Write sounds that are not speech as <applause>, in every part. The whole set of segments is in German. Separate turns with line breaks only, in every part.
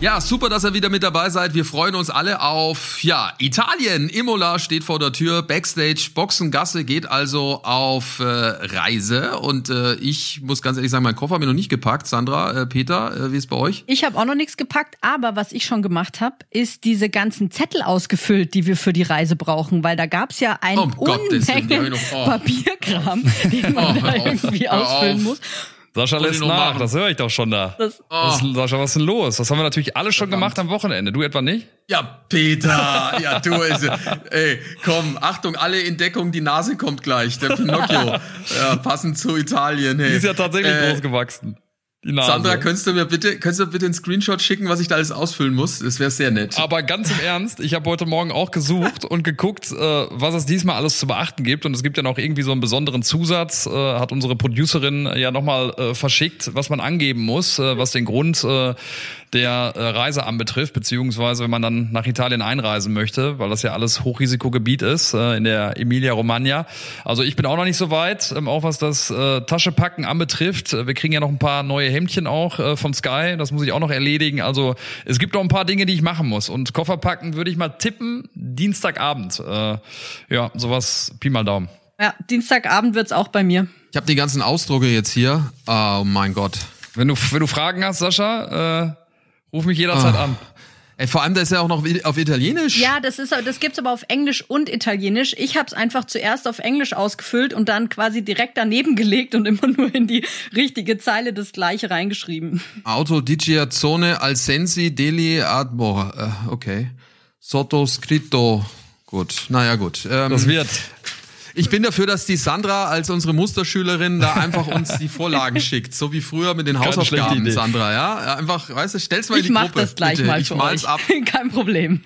Ja, super, dass ihr wieder mit dabei seid. Wir freuen uns alle auf, ja, Italien. Imola steht vor der Tür. Backstage, Boxengasse geht also auf äh, Reise. Und äh, ich muss ganz ehrlich sagen, mein Koffer habe ich noch nicht gepackt. Sandra, äh, Peter, äh, wie ist bei euch?
Ich habe auch noch nichts gepackt, aber was ich schon gemacht habe, ist diese ganzen Zettel ausgefüllt, die wir für die Reise brauchen. Weil da gab's ja eine
Gottes Willen, die hab
Unmenge
ich noch- oh.
Papierkram, den man <laughs>
Oh,
da
auf,
irgendwie ausfüllen muss.
Sascha lässt nach,
machen.
das höre ich doch schon da.
Das-
Was, Sascha, was ist denn los? Das haben wir natürlich alle schon gemacht am Wochenende. Du etwa nicht?
Ja, Peter, ja, du, also, ey, komm, Achtung, alle in Deckung, die Nase kommt gleich, der Pinocchio, <laughs> ja, passend zu Italien, hey.
Die ist ja tatsächlich
Äh,
groß gewachsen.
Sandra, könntest du mir bitte, könntest du bitte einen Screenshot schicken, was ich da alles ausfüllen muss? Das wäre sehr nett.
Aber ganz im Ernst, ich habe heute Morgen auch gesucht und geguckt, äh, was es diesmal alles zu beachten gibt. Und es gibt ja noch irgendwie so einen besonderen Zusatz, äh, hat unsere Producerin ja nochmal äh, verschickt, was man angeben muss, äh, was den Grund äh, der äh, Reise anbetrifft, beziehungsweise wenn man dann nach Italien einreisen möchte, weil das ja alles Hochrisikogebiet ist äh, in der Emilia Romagna. Also ich bin auch noch nicht so weit, ähm, auch was das äh, Taschepacken anbetrifft. Wir kriegen ja noch ein paar neue Hemdchen auch äh, vom Sky, das muss ich auch noch erledigen. Also es gibt noch ein paar Dinge, die ich machen muss. Und Koffer packen würde ich mal tippen, Dienstagabend. Äh, ja, sowas, Pi mal Daumen.
Ja, Dienstagabend wird's auch bei mir.
Ich habe die ganzen Ausdrucke jetzt hier. Oh mein Gott.
Wenn du, wenn du Fragen hast, Sascha, äh, ruf mich jederzeit
Ah.
an.
Ey, vor allem, da ist ja auch noch auf Italienisch.
Ja, das ist, das gibt's aber auf Englisch und Italienisch. Ich habe es einfach zuerst auf Englisch ausgefüllt und dann quasi direkt daneben <laughs> gelegt und immer nur in die richtige Zeile das gleiche reingeschrieben.
Auto di Giazzone al sensi degli admo. Äh, okay. Sottoscritto. Gut, naja gut. Ähm,
Das wird.
Ich bin dafür, dass die Sandra als unsere Musterschülerin da einfach uns die Vorlagen schickt. So wie früher mit den Hausaufgaben. Sandra, ja? Einfach, weißt du, stell's mal in
Ich
die
mach
Gruppe.
das gleich
bitte.
mal
Ich
für
mal's
euch.
ab. <laughs>
Kein Problem.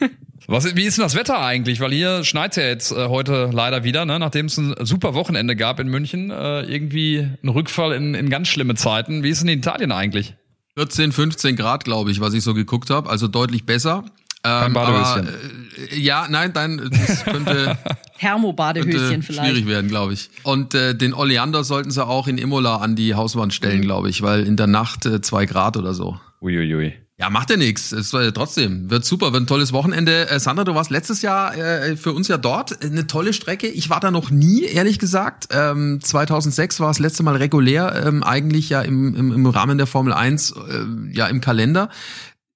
Was, wie ist denn das Wetter eigentlich? Weil hier schneit's ja jetzt äh, heute leider wieder, ne? nachdem es ein super Wochenende gab in München. Äh, irgendwie ein Rückfall in, in ganz schlimme Zeiten. Wie ist denn in Italien eigentlich?
14, 15 Grad, glaube ich, was ich so geguckt habe. Also deutlich besser. Ähm,
Badehöschen.
aber, äh, ja, nein, dann das könnte, <laughs>
Thermobadehöschen
könnte
vielleicht.
schwierig werden, glaube ich. Und äh, den Oleander sollten sie auch in Imola an die Hauswand stellen, glaube ich, weil in der Nacht äh, zwei Grad oder so.
Uiuiui.
Ja, macht ja nichts. Es war ja trotzdem wird super, wird ein tolles Wochenende. Äh, Sandra, du warst letztes Jahr äh, für uns ja dort. Eine tolle Strecke. Ich war da noch nie, ehrlich gesagt. Ähm, 2006 war das letzte Mal regulär, ähm, eigentlich ja im, im, im Rahmen der Formel 1 äh, ja im Kalender.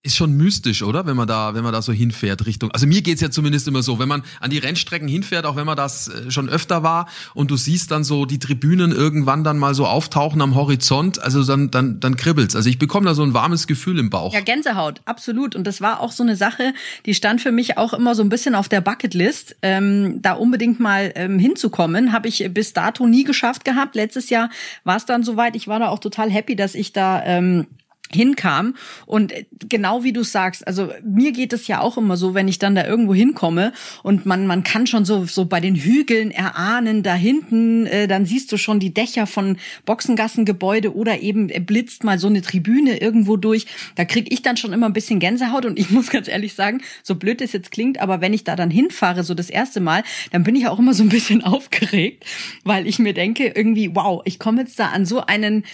Ist schon mystisch, oder? Wenn man da, wenn man da so hinfährt Richtung. Also mir geht's ja zumindest immer so, wenn man an die Rennstrecken hinfährt, auch wenn man das äh, schon öfter war und du siehst dann so die Tribünen irgendwann dann mal so auftauchen am Horizont, also dann dann dann kribbelt's. Also ich bekomme da so ein warmes Gefühl im Bauch.
Ja, Gänsehaut, absolut. Und das war auch so eine Sache, die stand für mich auch immer so ein bisschen auf der Bucketlist, ähm, da unbedingt mal ähm, hinzukommen. Habe ich bis dato nie geschafft gehabt. Letztes Jahr war es dann soweit. Ich war da auch total happy, dass ich da ähm, hinkam und genau wie du sagst, also mir geht es ja auch immer so, wenn ich dann da irgendwo hinkomme und man man kann schon so so bei den Hügeln erahnen, da hinten, äh, dann siehst du schon die Dächer von Boxengassengebäude oder eben äh, blitzt mal so eine Tribüne irgendwo durch. Da krieg ich dann schon immer ein bisschen Gänsehaut und ich <laughs> muss ganz ehrlich sagen, so blöd es jetzt klingt, aber wenn ich da dann hinfahre, so das erste Mal, dann bin ich auch immer so ein bisschen <laughs> aufgeregt, weil ich mir denke, irgendwie, wow, ich komme jetzt da an so einen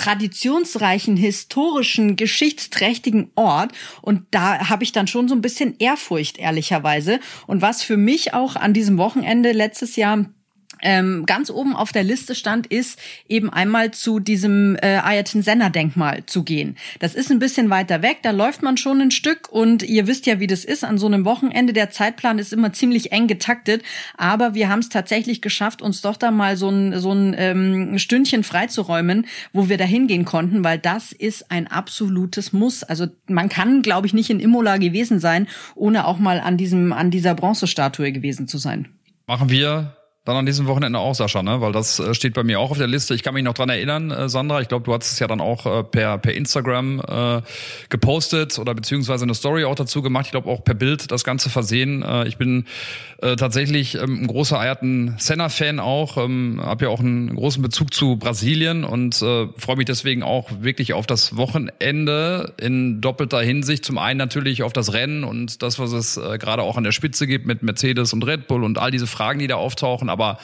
traditionsreichen, historischen, geschichtsträchtigen Ort. Und da habe ich dann schon so ein bisschen Ehrfurcht, ehrlicherweise. Und was für mich auch an diesem Wochenende letztes Jahr ähm, ganz oben auf der Liste stand, ist eben einmal zu diesem äh, Ayrton Senna Denkmal zu gehen. Das ist ein bisschen weiter weg, da läuft man schon ein Stück und ihr wisst ja, wie das ist an so einem Wochenende. Der Zeitplan ist immer ziemlich eng getaktet, aber wir haben es tatsächlich geschafft, uns doch da mal so ein, so ein ähm, Stündchen freizuräumen, wo wir da hingehen konnten, weil das ist ein absolutes Muss. Also man kann, glaube ich, nicht in Imola gewesen sein, ohne auch mal an diesem, an dieser Bronzestatue gewesen zu sein.
Machen wir dann an diesem Wochenende auch, Sascha, ne? Weil das äh, steht bei mir auch auf der Liste. Ich kann mich noch dran erinnern, äh, Sandra. Ich glaube, du hast es ja dann auch äh, per, per Instagram äh, gepostet oder beziehungsweise eine Story auch dazu gemacht. Ich glaube auch per Bild das Ganze versehen. Äh, ich bin äh, tatsächlich ähm, ein großer Ayrton Senna-Fan auch. Ähm, habe ja auch einen großen Bezug zu Brasilien und äh, freue mich deswegen auch wirklich auf das Wochenende in doppelter Hinsicht. Zum einen natürlich auf das Rennen und das, was es äh, gerade auch an der Spitze gibt mit Mercedes und Red Bull und all diese Fragen, die da auftauchen aber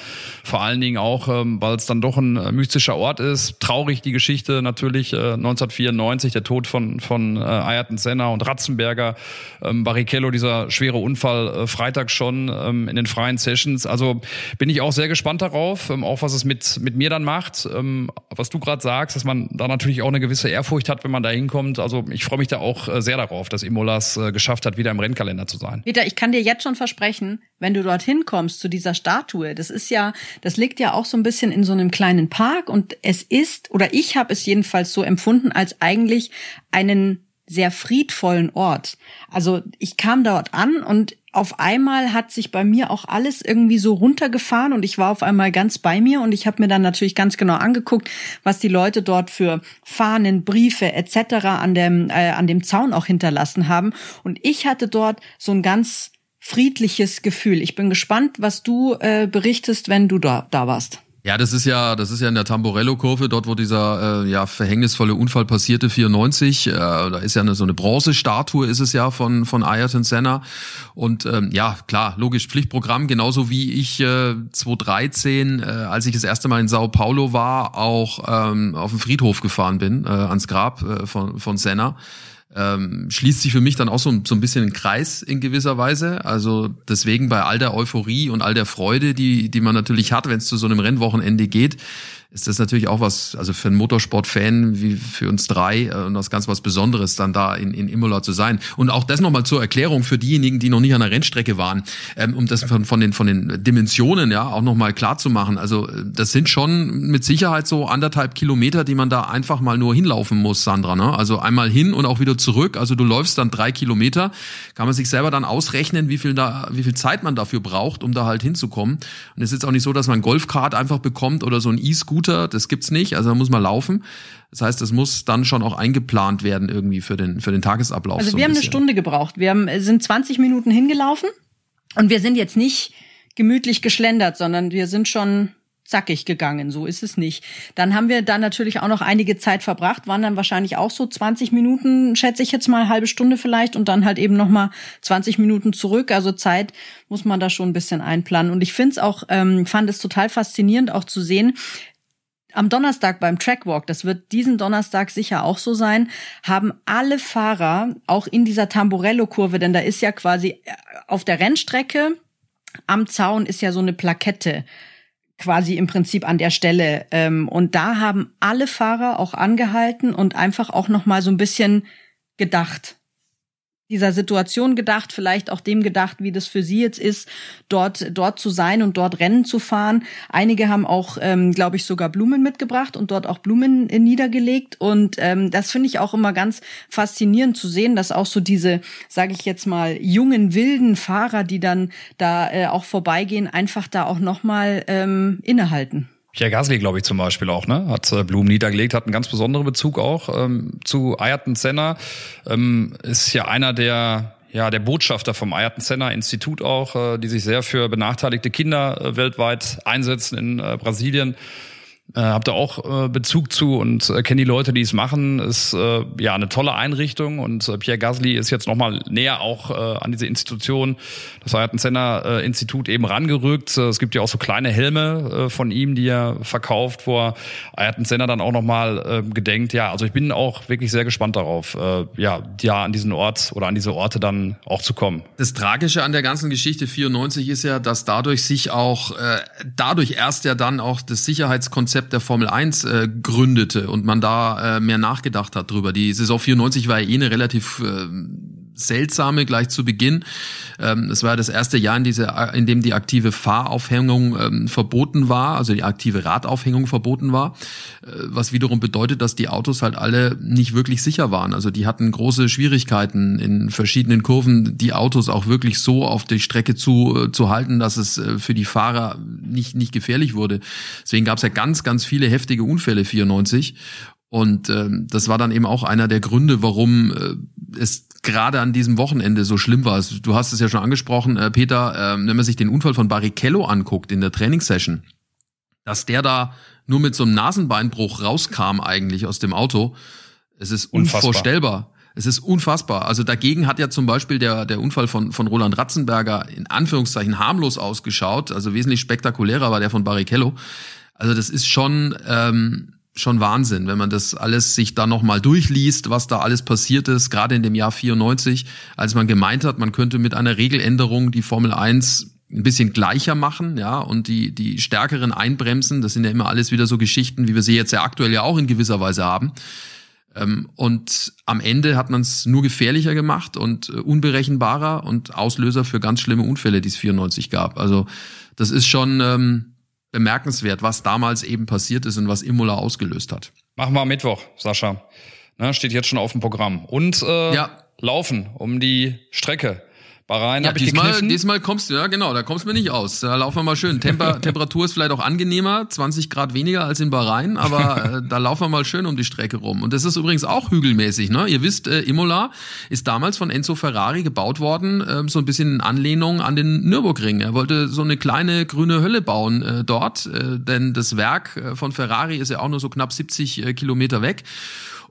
vor allen Dingen auch, ähm, weil es dann doch ein äh, mystischer Ort ist. Traurig die Geschichte natürlich, äh, 1994, der Tod von, von äh, Ayrton Senna und Ratzenberger, ähm, Barrichello, dieser schwere Unfall äh, Freitag schon ähm, in den freien Sessions. Also bin ich auch sehr gespannt darauf, ähm, auch was es mit, mit mir dann macht. Ähm, was du gerade sagst, dass man da natürlich auch eine gewisse Ehrfurcht hat, wenn man da hinkommt. Also ich freue mich da auch äh, sehr darauf, dass Imolas äh, geschafft hat, wieder im Rennkalender zu sein.
Peter, ich kann dir jetzt schon versprechen, wenn du dorthin kommst zu dieser Statue, das ist ja, das liegt ja auch so ein bisschen in so einem kleinen Park und es ist, oder ich habe es jedenfalls so empfunden, als eigentlich einen sehr friedvollen Ort. Also ich kam dort an und auf einmal hat sich bei mir auch alles irgendwie so runtergefahren und ich war auf einmal ganz bei mir und ich habe mir dann natürlich ganz genau angeguckt, was die Leute dort für Fahnen, Briefe etc. an dem äh, an dem Zaun auch hinterlassen haben und ich hatte dort so ein ganz friedliches Gefühl. Ich bin gespannt, was du äh, berichtest, wenn du da, da warst.
Ja, das ist ja, das ist ja in der Tamborello-Kurve, dort wo dieser äh, ja verhängnisvolle Unfall passierte, 94. Äh, da ist ja eine, so eine Bronzestatue, ist es ja von von Ayrton Senna. Und ähm, ja, klar, logisch Pflichtprogramm, genauso wie ich äh, 2013, äh, als ich das erste Mal in Sao Paulo war, auch ähm, auf den Friedhof gefahren bin, äh, ans Grab äh, von von Senna ähm, schließt sich für mich dann auch so, so ein bisschen ein Kreis in gewisser Weise. Also deswegen bei all der Euphorie und all der Freude, die, die man natürlich hat, wenn es zu so einem Rennwochenende geht, ist das natürlich auch was, also für einen Motorsportfan wie für uns drei äh, und das ganz was Besonderes, dann da in, in Imola zu sein. Und auch das nochmal zur Erklärung für diejenigen, die noch nicht an der Rennstrecke waren, ähm, um das von, von, den, von den Dimensionen ja auch nochmal klar zu machen. Also äh, das sind schon mit Sicherheit so anderthalb Kilometer, die man da einfach mal nur hinlaufen muss, Sandra. Ne? Also einmal hin und auch wieder zurück. Also du läufst dann drei Kilometer, kann man sich selber dann ausrechnen, wie viel da, wie viel Zeit man dafür braucht, um da halt hinzukommen. Und es ist jetzt auch nicht so, dass man Golfkart einfach bekommt oder so ein E-Scooter Scooter, das gibt's nicht, also da muss man laufen. Das heißt, es muss dann schon auch eingeplant werden irgendwie für den, für den Tagesablauf.
Also
so
wir haben eine Stunde gebraucht. Wir haben, sind 20 Minuten hingelaufen und wir sind jetzt nicht gemütlich geschlendert, sondern wir sind schon zackig gegangen, so ist es nicht. Dann haben wir da natürlich auch noch einige Zeit verbracht, waren dann wahrscheinlich auch so 20 Minuten, schätze ich jetzt mal, halbe Stunde vielleicht und dann halt eben noch mal 20 Minuten zurück. Also Zeit muss man da schon ein bisschen einplanen. Und ich finde es auch, ähm, fand es total faszinierend auch zu sehen, am Donnerstag beim Trackwalk, das wird diesen Donnerstag sicher auch so sein, haben alle Fahrer auch in dieser Tamburello-Kurve, denn da ist ja quasi äh, auf der Rennstrecke am Zaun ist ja so eine Plakette quasi im Prinzip an der Stelle. Ähm, und da haben alle Fahrer auch angehalten und einfach auch noch mal so ein bisschen gedacht dieser Situation gedacht, vielleicht auch dem gedacht, wie das für sie jetzt ist, dort dort zu sein und dort Rennen zu fahren. Einige haben auch, ähm, glaube ich, sogar Blumen mitgebracht und dort auch Blumen äh, niedergelegt. Und ähm, das finde ich auch immer ganz faszinierend zu sehen, dass auch so diese, sage ich jetzt mal, jungen wilden Fahrer, die dann da äh, auch vorbeigehen, einfach da auch noch mal ähm, innehalten.
Pierre Gasly, glaube ich, zum Beispiel auch, ne? Hat äh, Blumen niedergelegt, hat einen ganz besonderen Bezug auch ähm, zu Ayrton Senna. Ähm, ist ja einer der ja, der Botschafter vom Ayrton Senna Institut auch, äh, die sich sehr für benachteiligte Kinder äh, weltweit einsetzen in äh, Brasilien. Äh, hab da auch äh, Bezug zu und äh, kenne die Leute, die es machen. Ist äh, ja eine tolle Einrichtung und äh, Pierre Gasly ist jetzt nochmal näher auch äh, an diese Institution, das Ayrton Senna äh, eben rangerückt. Äh, es gibt ja auch so kleine Helme äh, von ihm, die er verkauft, wo er Ayrton Senna dann auch nochmal äh, gedenkt. Ja, also ich bin auch wirklich sehr gespannt darauf, äh, ja, ja, an diesen Ort oder an diese Orte dann auch zu kommen.
Das Tragische an der ganzen Geschichte 94 ist ja, dass dadurch sich auch, äh, dadurch erst ja dann auch das Sicherheitskonzept Konzept der Formel 1 äh, gründete und man da äh, mehr nachgedacht hat drüber. Die Saison 94 war ja eh eine relativ äh, Seltsame gleich zu Beginn. Ähm, es war das erste Jahr, in, diese, in dem die aktive Fahraufhängung ähm, verboten war, also die aktive Radaufhängung verboten war, äh, was wiederum bedeutet, dass die Autos halt alle nicht wirklich sicher waren. Also die hatten große Schwierigkeiten in verschiedenen Kurven, die Autos auch wirklich so auf die Strecke zu, äh, zu halten, dass es äh, für die Fahrer nicht, nicht gefährlich wurde. Deswegen gab es ja ganz, ganz viele heftige Unfälle 94. Und ähm, das war dann eben auch einer der Gründe, warum äh, es gerade an diesem Wochenende so schlimm war. Du hast es ja schon angesprochen, äh, Peter, äh, wenn man sich den Unfall von Barrichello anguckt in der Trainingssession, dass der da nur mit so einem Nasenbeinbruch rauskam eigentlich aus dem Auto, es ist Unfassbar. unvorstellbar. Es ist unfassbar. Also dagegen hat ja zum Beispiel der, der Unfall von, von Roland Ratzenberger in Anführungszeichen harmlos ausgeschaut. Also wesentlich spektakulärer war der von Barrichello. Also das ist schon ähm, schon Wahnsinn, wenn man das alles sich da nochmal durchliest, was da alles passiert ist, gerade in dem Jahr 94, als man gemeint hat, man könnte mit einer Regeländerung die Formel 1 ein bisschen gleicher machen, ja, und die, die stärkeren einbremsen. Das sind ja immer alles wieder so Geschichten, wie wir sie jetzt ja aktuell ja auch in gewisser Weise haben. Ähm, und am Ende hat man es nur gefährlicher gemacht und äh, unberechenbarer und Auslöser für ganz schlimme Unfälle, die es 94 gab. Also das ist schon, ähm, bemerkenswert, was damals eben passiert ist und was Imola ausgelöst hat.
Machen wir am Mittwoch, Sascha. Na, steht jetzt schon auf dem Programm. Und äh, ja. laufen um die Strecke. Bahrain
ja, habe ich diesmal, gekniffen. Diesmal kommst du, ja genau, da kommst du mir nicht aus. Da laufen wir mal schön. Temper, <laughs> Temperatur ist vielleicht auch angenehmer, 20 Grad weniger als in Bahrain, aber <laughs> äh, da laufen wir mal schön um die Strecke rum. Und das ist übrigens auch hügelmäßig. Ne? Ihr wisst, äh, Imola ist damals von Enzo Ferrari gebaut worden, äh, so ein bisschen in Anlehnung an den Nürburgring. Er wollte so eine kleine grüne Hölle bauen äh, dort, äh, denn das Werk äh, von Ferrari ist ja auch nur so knapp 70 äh, Kilometer weg.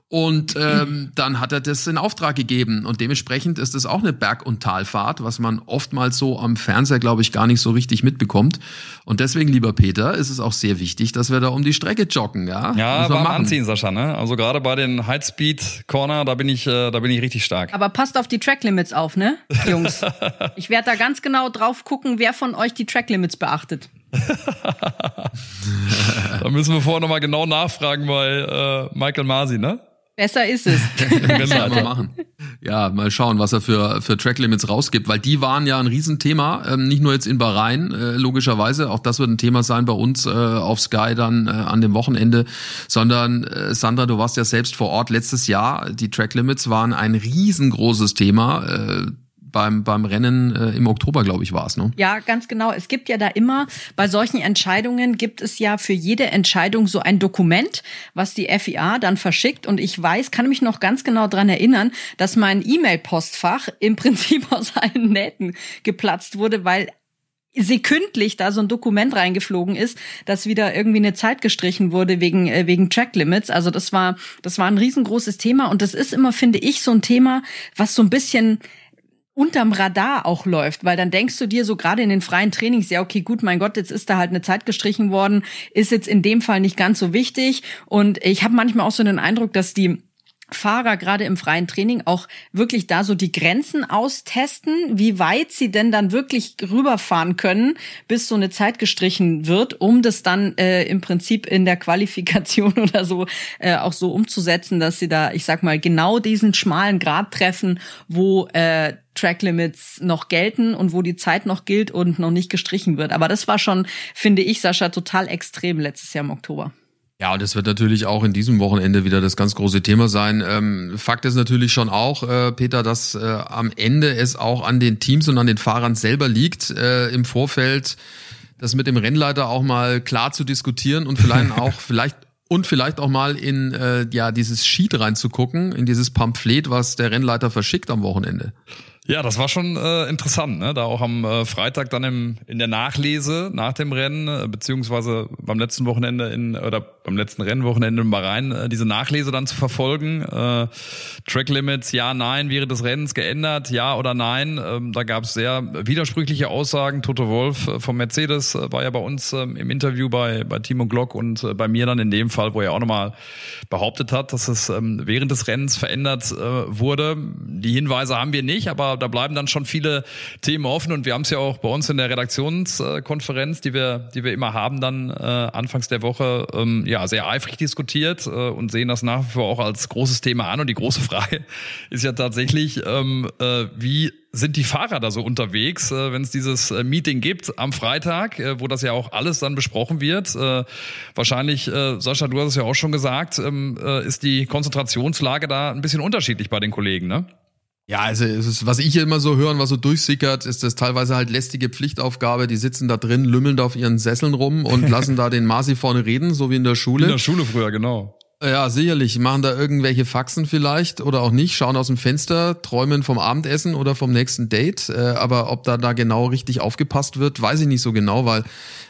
Und ähm, dann hat er das in Auftrag gegeben. Und dementsprechend ist es auch eine Berg- und Talfahrt, was man oftmals so am Fernseher, glaube ich, gar nicht so richtig mitbekommt. Und deswegen, lieber Peter, ist es auch sehr wichtig, dass wir da um die Strecke joggen, ja?
Ja, warm anziehen, Sascha, ne? Also gerade bei den Highspeed Corner, da bin ich, äh, da bin ich richtig stark.
Aber passt auf die Tracklimits auf, ne, Jungs? <laughs> ich werde da ganz genau drauf gucken, wer von euch die Tracklimits beachtet. <laughs>
da müssen wir vorher nochmal genau nachfragen bei äh, Michael Masi, ne?
Besser ist es. <laughs>
genau. mal machen. Ja, mal schauen, was er für, für Tracklimits rausgibt, weil die waren ja ein Riesenthema, ähm, nicht nur jetzt in Bahrain, äh, logischerweise, auch das wird ein Thema sein bei uns äh, auf Sky dann äh, an dem Wochenende, sondern äh, Sandra, du warst ja selbst vor Ort letztes Jahr, die Tracklimits waren ein riesengroßes Thema. Äh, beim, beim Rennen äh, im Oktober, glaube ich, war es, ne?
Ja, ganz genau. Es gibt ja da immer, bei solchen Entscheidungen gibt es ja für jede Entscheidung so ein Dokument, was die FIA dann verschickt. Und ich weiß, kann mich noch ganz genau dran erinnern, dass mein E-Mail-Postfach im <laughs> Prinzip aus allen Nähten geplatzt wurde, weil sekündlich da so ein Dokument reingeflogen ist, dass wieder irgendwie eine Zeit gestrichen wurde wegen äh, wegen Track Limits. Also das war das war ein riesengroßes Thema und das ist immer finde ich so ein Thema, was so ein bisschen unterm Radar auch läuft, weil dann denkst du dir so gerade in den freien Trainings, ja, okay, gut, mein Gott, jetzt ist da halt eine Zeit gestrichen worden, ist jetzt in dem Fall nicht ganz so wichtig. Und ich habe manchmal auch so den Eindruck, dass die Fahrer gerade im freien Training auch wirklich da so die Grenzen austesten, wie weit sie denn dann wirklich rüberfahren können, bis so eine Zeit gestrichen wird, um das dann äh, im Prinzip in der Qualifikation <laughs> oder so äh, auch so umzusetzen, dass sie da, ich sag mal, genau diesen schmalen Grad treffen, wo äh, Tracklimits noch gelten und wo die Zeit noch gilt und noch nicht gestrichen wird. Aber das war schon, finde ich, Sascha, total extrem letztes Jahr im Oktober.
Ja, und das wird natürlich auch in diesem Wochenende wieder das ganz große Thema sein. Ähm, Fakt ist natürlich schon auch, äh, Peter, dass äh, am Ende es auch an den Teams und an den Fahrern selber liegt, äh, im Vorfeld das mit dem Rennleiter auch mal klar zu diskutieren und vielleicht <laughs> auch vielleicht und vielleicht auch mal in äh, ja dieses Sheet reinzugucken, in dieses Pamphlet, was der Rennleiter verschickt am Wochenende.
Ja, das war schon äh, interessant, ne? Da auch am äh, Freitag dann im, in der Nachlese nach dem Rennen, äh, beziehungsweise beim letzten Wochenende in oder beim letzten Rennwochenende in Bahrain, äh, diese Nachlese dann zu verfolgen. Äh, Track Limits, ja, nein, wäre des Rennens geändert, ja oder nein. Ähm, da gab es sehr widersprüchliche Aussagen. Toto Wolf äh, vom Mercedes äh, war ja bei uns äh, im Interview bei, bei Timo Glock und äh, bei mir dann in dem Fall, wo er auch nochmal behauptet hat, dass es ähm, während des Rennens verändert äh, wurde. Die Hinweise haben wir nicht, aber da, bleiben dann schon viele Themen offen und wir haben es ja auch bei uns in der Redaktionskonferenz, die wir, die wir immer haben, dann äh, anfangs der Woche ähm, ja sehr eifrig diskutiert äh, und sehen das nach wie vor auch als großes Thema an. Und die große <laughs> Frage ist ja tatsächlich, ähm, äh, wie sind die Fahrer da so unterwegs, äh, wenn es dieses äh, Meeting gibt am Freitag, äh, wo das ja auch alles dann besprochen wird? Äh, wahrscheinlich, äh, Sascha, du hast es ja auch schon gesagt, ähm, äh, ist die Konzentrationslage da ein bisschen unterschiedlich bei den Kollegen, ne?
Ja, also es ist, was ich immer so höre und was so durchsickert, ist das teilweise halt lästige Pflichtaufgabe. Die sitzen da drin, lümmeln da auf ihren Sesseln rum und <laughs> lassen da den Masi vorne reden, so wie in der Schule.
In der Schule früher, genau.
Ja, sicherlich. Machen da irgendwelche Faxen vielleicht oder auch nicht, schauen aus dem Fenster, träumen vom Abendessen oder vom nächsten Date. Äh, aber ob da da genau richtig aufgepasst wird, weiß ich nicht so genau, weil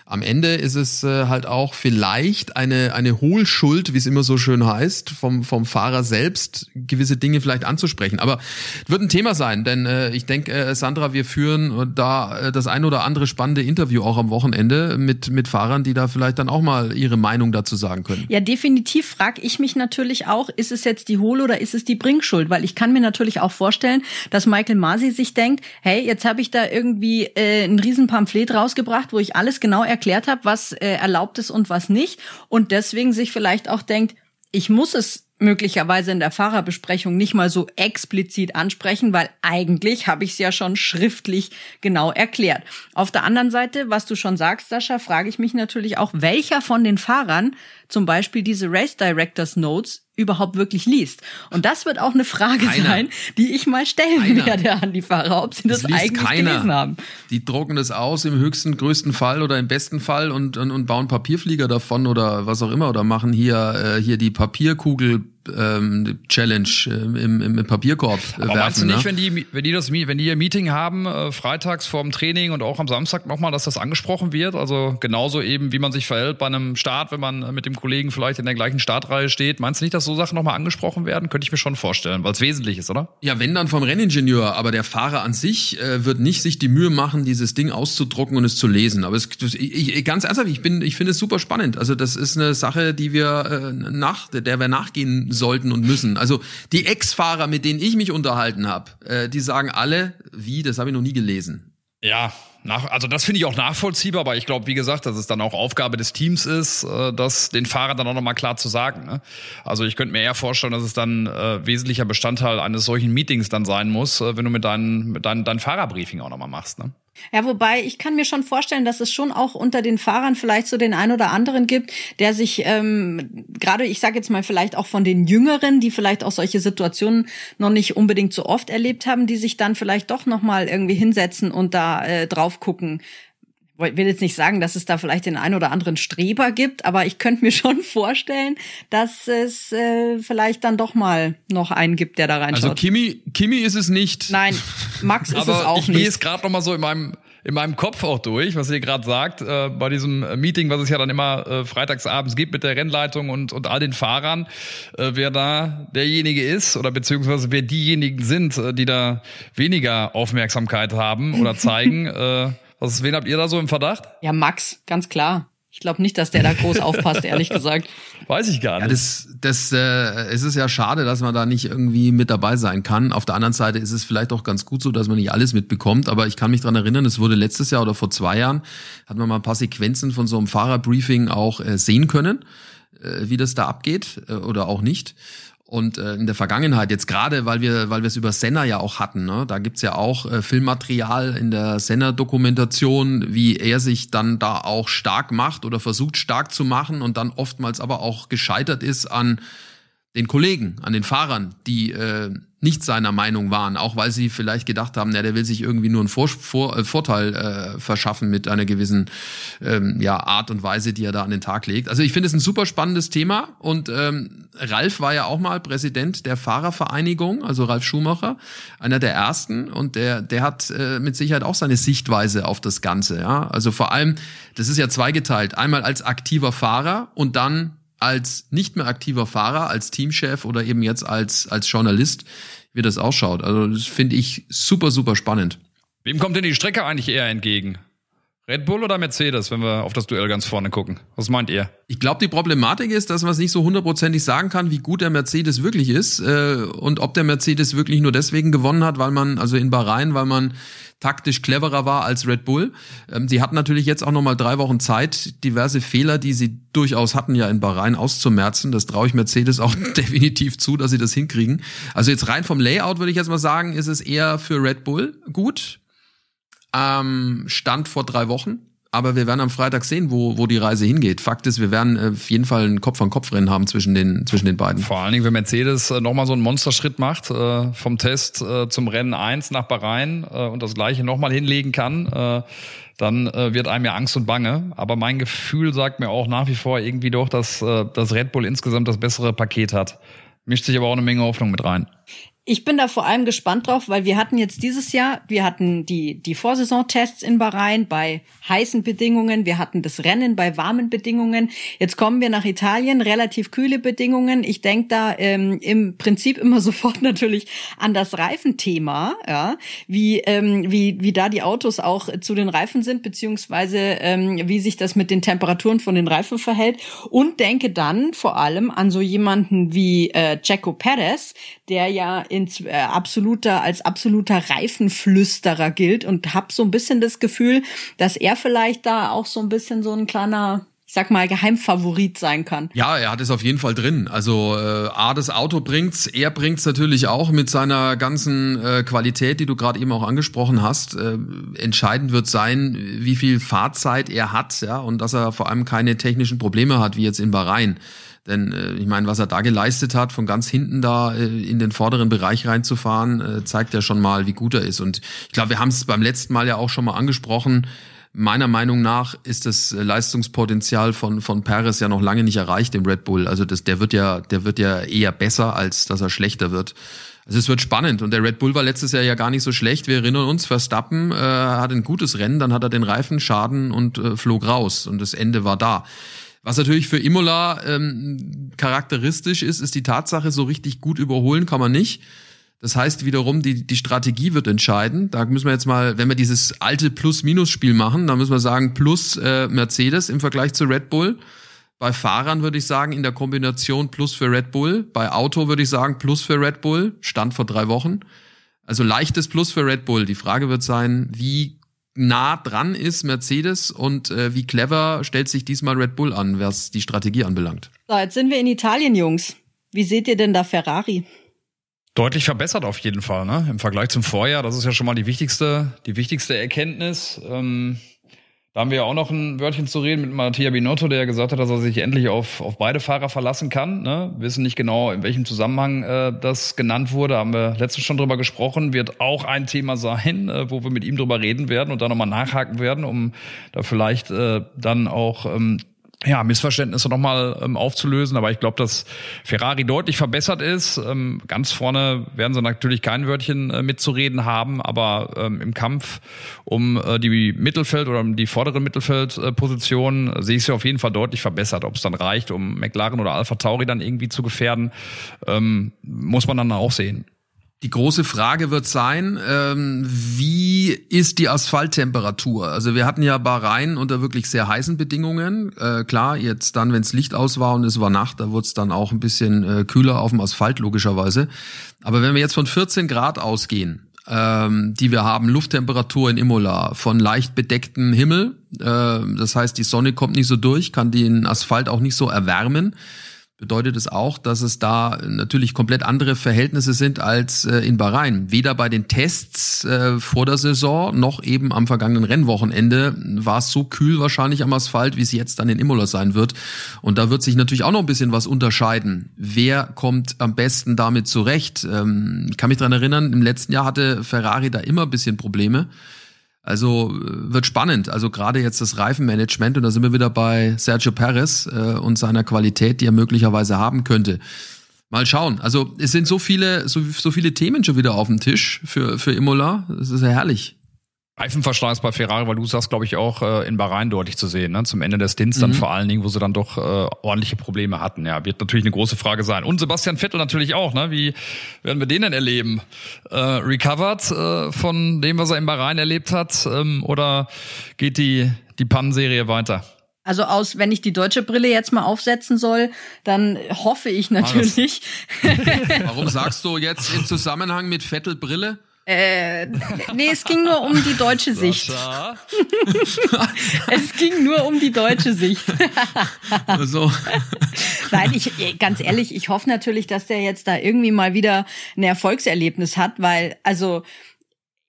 am Ende ist es äh, halt auch vielleicht eine, eine Hohlschuld, wie es immer so schön heißt, vom, vom Fahrer selbst, gewisse Dinge vielleicht anzusprechen. Aber wird ein Thema sein, denn äh, ich denke, äh, Sandra, wir führen da äh, das ein oder andere spannende Interview auch am Wochenende mit, mit Fahrern, die da vielleicht dann auch mal ihre Meinung dazu sagen können.
Ja, definitiv frage ich mich natürlich auch, ist es jetzt die Hohl- oder ist es die Bringschuld? Weil ich kann mir natürlich auch vorstellen, dass Michael Masi sich denkt, hey, jetzt habe ich da irgendwie äh, ein Riesenpamphlet rausgebracht, wo ich alles genau erklärt habe, was äh, erlaubt ist und was nicht. Und deswegen sich vielleicht auch denkt, ich muss es möglicherweise in der Fahrerbesprechung nicht mal so explizit ansprechen, weil eigentlich habe ich es ja schon schriftlich genau erklärt. Auf der anderen Seite, was du schon sagst, Sascha, frage ich mich natürlich auch, welcher von den Fahrern zum Beispiel diese Race Directors Notes überhaupt wirklich liest. Und das wird auch eine Frage
Keiner.
sein, die ich mal stellen
Keiner.
werde an die Fahrer, ob sie das,
liest
eigentlich gelesen haben.
Die drucken das aus im höchsten, größten Fall oder im besten Fall und, und, und bauen Papierflieger davon oder was auch immer oder machen hier, äh, hier die Papierkugel ähm, Challenge äh, im, im, im Papierkorb äh,
Aber
werfen.
meinst du nicht,
ne?
wenn die, wenn die das, wenn die ihr Meeting haben, äh, freitags vorm Training und auch am Samstag nochmal, dass das angesprochen wird? Also genauso eben, wie man sich verhält bei einem Start, wenn man mit dem Kollegen vielleicht in der gleichen Startreihe steht. Meinst du nicht, dass so Sachen nochmal angesprochen werden? Könnte ich mir schon vorstellen, weil es wesentlich ist, oder?
Ja, wenn dann vom Renningenieur, aber der Fahrer an sich äh, wird nicht sich die Mühe machen, dieses Ding auszudrucken und es zu lesen. Aber es, ich, ich, ganz ernsthaft, ich bin, ich finde es super spannend. Also das ist eine Sache, die wir äh, nach, der wir nachgehen sollten und müssen. Also die Ex-Fahrer, mit denen ich mich unterhalten habe, äh, die sagen alle, wie, das habe ich noch nie gelesen.
Ja, nach, also das finde ich auch nachvollziehbar, aber ich glaube, wie gesagt, dass es dann auch Aufgabe des Teams ist, äh, das den Fahrern dann auch nochmal klar zu sagen. Ne? Also ich könnte mir eher vorstellen, dass es dann äh, wesentlicher Bestandteil eines solchen Meetings dann sein muss, äh, wenn du mit deinem mit dein, dein Fahrerbriefing auch nochmal machst. Ne?
Ja, wobei ich kann mir schon vorstellen, dass es schon auch unter den Fahrern vielleicht so den ein oder anderen gibt, der sich ähm, gerade, ich sage jetzt mal vielleicht auch von den Jüngeren, die vielleicht auch solche Situationen noch nicht unbedingt so oft erlebt haben, die sich dann vielleicht doch noch mal irgendwie hinsetzen und da äh, drauf gucken. Ich will jetzt nicht sagen, dass es da vielleicht den ein oder anderen Streber gibt, aber ich könnte mir <laughs> schon vorstellen, dass es äh, vielleicht dann doch mal noch einen gibt, der da reinschaut.
Also Kimi, Kimi ist es nicht.
Nein, Max ist <laughs> es
Aber
auch
ich gehe
nicht.
es gerade nochmal so in meinem in meinem Kopf auch durch, was ihr gerade sagt, äh, bei diesem Meeting, was es ja dann immer äh, freitagsabends gibt mit der Rennleitung und, und all den Fahrern, äh, wer da derjenige ist oder beziehungsweise wer diejenigen sind, äh, die da weniger Aufmerksamkeit haben oder <laughs> zeigen. Was, wen habt ihr da so im Verdacht?
Ja, Max, ganz klar. Ich glaube nicht, dass der da groß <laughs> aufpasst, ehrlich gesagt.
Weiß ich gar
Ja,
nicht.
das, das äh, es ist ja schade, dass man da nicht irgendwie mit dabei sein kann. Auf der anderen Seite ist es vielleicht auch ganz gut so, dass man nicht alles mitbekommt. Aber ich kann mich dran erinnern, es wurde letztes Jahr oder vor zwei Jahren, hat man mal ein paar Sequenzen von so einem Fahrerbriefing auch äh, sehen können, äh, wie das da abgeht äh, oder auch nicht. Und äh, in der Vergangenheit, jetzt gerade, weil wir, weil wir es über Senna ja auch hatten, ne? da gibt's ja auch äh, Filmmaterial in der Senna-Dokumentation, wie er sich dann da auch stark macht oder versucht stark zu machen und dann oftmals aber auch gescheitert ist an den Kollegen, an den Fahrern, die äh, nicht seiner Meinung waren, auch weil sie vielleicht gedacht haben, na, der will sich irgendwie nur einen Vor Vor äh, Vorteil äh, verschaffen mit einer gewissen ähm, ja, Art und Weise, die er da an den Tag legt. Also ich finde es ein super spannendes Thema und ähm, Ralf war ja auch mal Präsident der Fahrervereinigung, also Ralf Schumacher, einer der ersten und der der hat äh, mit Sicherheit auch seine Sichtweise auf das Ganze. Ja, also vor allem, das ist ja zweigeteilt, einmal als aktiver Fahrer und dann als nicht mehr aktiver Fahrer, als Teamchef oder eben jetzt als, als Journalist, wie das ausschaut. Also das finde ich super, super spannend.
Wem kommt denn die Strecke eigentlich eher entgegen? Red Bull oder Mercedes, wenn wir auf das Duell ganz vorne gucken? Was meint ihr?
Ich glaube, die Problematik ist, dass man es nicht so hundertprozentig sagen kann, wie gut der Mercedes wirklich ist äh, und ob der Mercedes wirklich nur deswegen gewonnen hat, weil man, also in Bahrain, weil man taktisch cleverer war als Red Bull. Ähm, sie hatten natürlich jetzt auch nochmal drei Wochen Zeit, diverse Fehler, die sie durchaus hatten, ja in Bahrain auszumerzen. Das traue ich Mercedes auch <laughs> definitiv zu, dass sie das hinkriegen. Also jetzt rein vom Layout würde ich jetzt mal sagen, ist es eher für Red Bull gut ähm, Stand vor drei Wochen. Aber wir werden am Freitag sehen, wo, wo die Reise hingeht. Fakt ist, wir werden äh, auf jeden Fall ein Kopf-an-Kopf-Rennen haben zwischen den, zwischen den beiden.
Vor allen Dingen, wenn Mercedes äh, nochmal so einen Monsterschritt macht, äh, vom Test zum Rennen 1 nach Bahrain und das gleiche nochmal hinlegen kann, dann wird einem ja Angst und Bange. Aber mein Gefühl sagt mir auch nach wie vor irgendwie doch, dass, dass Red Bull insgesamt das bessere Paket hat. Mischt sich aber auch eine Menge Hoffnung mit rein.
Ich bin da vor allem gespannt drauf, weil wir hatten jetzt dieses Jahr, wir hatten die, die Vorsaisontests in Bahrain bei heißen Bedingungen, wir hatten das Rennen bei warmen Bedingungen. Jetzt kommen wir nach Italien, relativ kühle Bedingungen. Ich denke da ähm, im Prinzip immer <laughs> sofort natürlich an das Reifenthema, ja, wie, ähm, wie, wie da die Autos auch zu den Reifen sind, beziehungsweise ähm, wie sich das mit den Temperaturen von den Reifen verhält. Und denke dann vor allem an so jemanden wie äh, Checo Perez, der ja ins, äh, absoluter, als absoluter Reifenflüsterer gilt und habe so ein bisschen das Gefühl, dass er vielleicht da auch so ein bisschen so ein kleiner sag mal, Geheimfavorit sein kann.
Ja, er hat es auf jeden Fall drin. Also äh, A, das Auto bringt's, er bringt's natürlich auch mit seiner ganzen äh, Qualität, die du gerade eben auch angesprochen hast. Äh, entscheidend wird sein, wie viel Fahrzeit er hat, ja, und dass er vor allem keine technischen Probleme hat, wie jetzt in Bahrain. Denn äh, ich meine, was er da geleistet hat, von ganz hinten da äh, in den vorderen Bereich reinzufahren, äh, zeigt ja schon mal, wie gut er ist. Und ich glaube, wir haben es beim letzten Mal ja auch schon mal angesprochen. Meiner Meinung nach ist das Leistungspotenzial von von Perez ja noch lange nicht erreicht im Red Bull. Also das, der wird ja, der wird ja eher besser, als dass er schlechter wird. Also es wird spannend und der Red Bull war letztes Jahr ja gar nicht so schlecht. Wir erinnern uns, Verstappen äh, hat ein gutes Rennen, dann hat er den Reifenschaden und äh, flog raus und das Ende war da. Was natürlich für Imola ähm, charakteristisch ist, ist die Tatsache, so richtig gut überholen kann man nicht. Das heißt wiederum, die, die Strategie wird entscheiden. Da müssen wir jetzt mal, wenn wir dieses alte Plus-Minus-Spiel machen, dann müssen wir sagen, plus äh, Mercedes im Vergleich zu Red Bull. Bei Fahrern würde ich sagen, in der Kombination Plus für Red Bull. Bei Auto würde ich sagen, Plus für Red Bull. Stand vor drei Wochen. Also leichtes Plus für Red Bull. Die Frage wird sein, wie nah dran ist Mercedes und äh, wie clever stellt sich diesmal Red Bull an, was die Strategie anbelangt.
So, jetzt sind wir in Italien, Jungs. Wie seht ihr denn da Ferrari?
Deutlich verbessert auf jeden Fall, ne? Im Vergleich zum Vorjahr. Das ist ja schon mal die wichtigste, die wichtigste Erkenntnis. Ähm da haben wir auch noch ein Wörtchen zu reden mit Mattia Binotto, der gesagt hat, dass er sich endlich auf, auf beide Fahrer verlassen kann. Ne? Wissen nicht genau, in welchem Zusammenhang äh, das genannt wurde. Haben wir letztens schon drüber gesprochen. Wird auch ein Thema sein, äh, wo wir mit ihm drüber reden werden und da nochmal nachhaken werden, um da vielleicht äh, dann auch ähm, ja, Missverständnisse nochmal ähm, aufzulösen. Aber ich glaube, dass Ferrari deutlich verbessert ist. Ähm, ganz vorne werden sie natürlich kein Wörtchen äh, mitzureden haben, aber ähm, im Kampf um äh, die Mittelfeld- oder um die vordere Mittelfeldposition äh, sehe ich sie auf jeden Fall deutlich verbessert. Ob es dann reicht, um McLaren oder Alpha Tauri dann irgendwie zu gefährden, ähm, muss man dann auch sehen.
Die große Frage wird sein, ähm, wie ist die Asphalttemperatur? Also wir hatten ja Bahrain unter wirklich sehr heißen Bedingungen. Äh, klar, jetzt dann, wenn es Licht aus war und es war Nacht, da wurde es dann auch ein bisschen äh, kühler auf dem Asphalt, logischerweise. Aber wenn wir jetzt von 14 Grad ausgehen, ähm, die wir haben, Lufttemperatur in Imola, von leicht bedecktem Himmel, äh, das heißt, die Sonne kommt nicht so durch, kann den Asphalt auch nicht so erwärmen bedeutet es auch, dass es da natürlich komplett andere Verhältnisse sind als äh, in Bahrain. Weder bei den Tests äh, vor der Saison noch eben am vergangenen Rennwochenende war es so kühl wahrscheinlich am Asphalt, wie es jetzt dann in Imola sein wird. Und da wird sich natürlich auch noch ein bisschen was unterscheiden. Wer kommt am besten damit zurecht? Ähm, ich kann mich dran erinnern, im letzten Jahr hatte Ferrari da immer ein bisschen Probleme. Also äh, wird spannend. Also gerade jetzt das Reifenmanagement und da sind wir wieder bei Sergio Perez äh, und seiner Qualität, die er möglicherweise haben könnte. Mal schauen. Also es sind so viele, so, so viele Themen schon wieder auf dem Tisch für, für Imola. Das ist ja herrlich.
Reifenverschleiß bei Ferrari, weil du sagst, glaube ich, auch äh, in Bahrain deutlich zu sehen, ne? zum Ende des Stints dann mhm. vor allen Dingen, wo sie dann doch äh, ordentliche Probleme hatten. Ja, wird natürlich eine große Frage sein. Und Sebastian Vettel natürlich auch, ne? Wie werden wir den denn erleben? Äh, recovered äh, von dem, was er in Bahrain erlebt hat? Ähm, oder geht die, die Pannenserie weiter?
Also aus, wenn ich die deutsche Brille jetzt mal aufsetzen soll, dann hoffe ich natürlich. <laughs>
Warum sagst du jetzt im Zusammenhang mit Vettel Brille?
Äh, nee, es ging nur um die deutsche Sicht. es ging nur um die deutsche Sicht.
so.
Nein, ich ganz ehrlich, ich hoffe natürlich, dass der jetzt da irgendwie mal wieder ein Erfolgserlebnis hat, weil also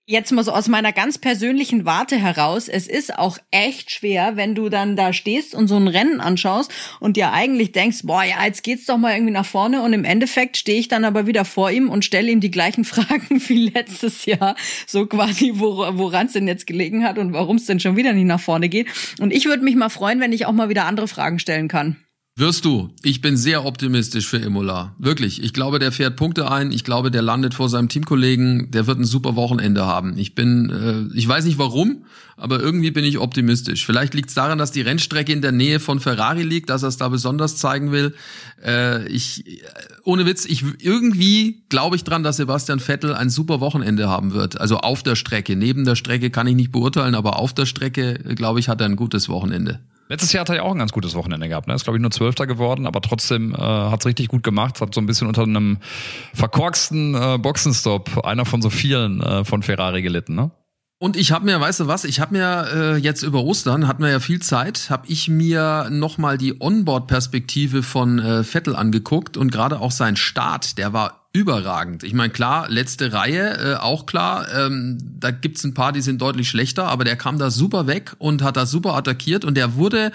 Jetzt mal so aus meiner ganz persönlichen Warte heraus, es ist auch echt schwer, wenn du dann da stehst und so ein Rennen anschaust und dir eigentlich denkst, boah, ja, jetzt geht's doch mal irgendwie nach vorne und im Endeffekt stehe ich dann aber wieder vor ihm und stelle ihm die gleichen <laughs> Fragen wie letztes Jahr, so quasi, woran es denn jetzt gelegen hat und warum es denn schon wieder nicht nach vorne geht. Und ich würde mich mal freuen, wenn ich auch mal wieder andere Fragen stellen kann.
Wirst du. Ich bin sehr optimistisch für Imola. Wirklich. Ich glaube, der fährt Punkte ein. Ich glaube, der landet vor seinem Teamkollegen. Der wird ein super Wochenende haben. Ich bin, äh, ich weiß nicht warum, aber irgendwie bin ich optimistisch. Vielleicht liegt es daran, dass die Rennstrecke in der Nähe von Ferrari liegt, dass er es da besonders zeigen will. Äh, ich, ohne Witz, ich irgendwie glaube ich dran, dass Sebastian Vettel ein super Wochenende haben wird. Also auf der Strecke. Neben der Strecke kann ich nicht beurteilen, aber auf der Strecke, glaube ich, hat er ein gutes Wochenende.
Letztes Jahr hat er ja auch ein ganz gutes Wochenende gehabt. Ne? Ist, glaube ich, nur Zwölfter geworden, aber trotzdem äh, hat es richtig gut gemacht. Hat so ein bisschen unter einem verkorksten äh, Boxenstopp, einer von so vielen äh, von Ferrari gelitten. Ne?
Und ich habe mir, weißt du was, ich habe mir äh, jetzt über Ostern, hatten wir ja viel Zeit, habe ich mir nochmal die Onboard-Perspektive von äh, Vettel angeguckt und gerade auch sein Start, der war überragend. Ich meine, klar, letzte Reihe, äh, auch klar, ähm, da gibt's ein paar, die sind deutlich schlechter, aber der kam da super weg und hat da super attackiert und der wurde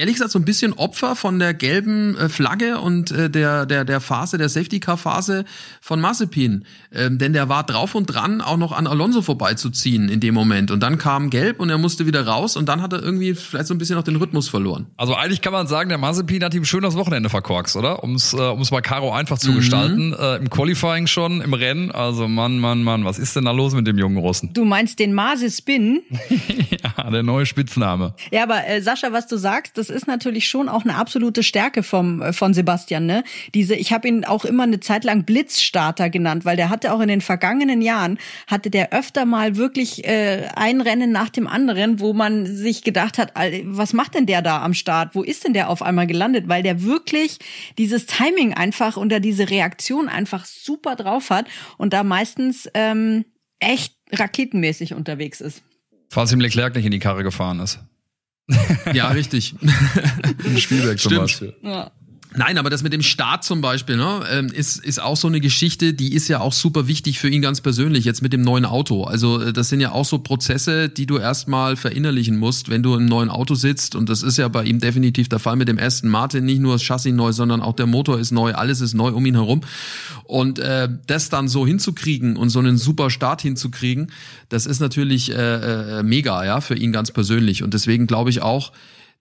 ehrlich gesagt so ein bisschen Opfer von der gelben äh, Flagge und äh, der, der, der Phase, der Safety-Car-Phase von Mazepin. Ähm, denn der war drauf und dran, auch noch an Alonso vorbeizuziehen in dem Moment. Und dann kam gelb und er musste wieder raus und dann hat er irgendwie vielleicht so ein bisschen noch den Rhythmus verloren.
Also eigentlich kann man sagen, der Mazepin hat ihm schön das Wochenende verkorkst, oder? Um es äh, um's mal Caro einfach zu mhm. gestalten. Äh, Im Qualifying schon, im Rennen. Also Mann, Mann, Mann, was ist denn da los mit dem jungen Russen?
Du meinst den Mase-Spin? <laughs>
ja, der neue Spitzname.
Ja, aber äh, Sascha, was du sagst, das ist natürlich schon auch eine absolute Stärke vom äh, von Sebastian. Ne? Diese, ich habe ihn auch immer eine Zeit lang Blitzstarter genannt, weil der hatte auch in den vergangenen Jahren hatte der öfter mal wirklich äh, ein Rennen nach dem anderen, wo man sich gedacht hat, was macht denn der da am Start? Wo ist denn der auf einmal gelandet? Weil der wirklich dieses Timing einfach oder diese Reaktion einfach super drauf hat und da meistens ähm, echt raketenmäßig unterwegs ist.
Falls ihm Leclerc nicht in die Karre gefahren ist.
Ja, richtig.
Spielberg zum Stimmt. Beispiel. Ja.
Nein, aber das mit dem Start zum Beispiel, ne, ähm, ist, ist auch so eine Geschichte, die ist ja auch super wichtig für ihn ganz persönlich, jetzt mit dem neuen Auto. Also äh, das sind ja auch so Prozesse, die du erstmal verinnerlichen musst, wenn du im neuen Auto sitzt. Und das ist ja bei ihm definitiv der Fall mit dem Aston Martin. Nicht nur das Chassis neu, sondern auch der Motor ist neu, alles ist neu um ihn herum. Und äh, das dann so hinzukriegen und so einen super Start hinzukriegen, das ist natürlich äh, äh, mega, ja, für ihn ganz persönlich. Und deswegen glaube ich auch,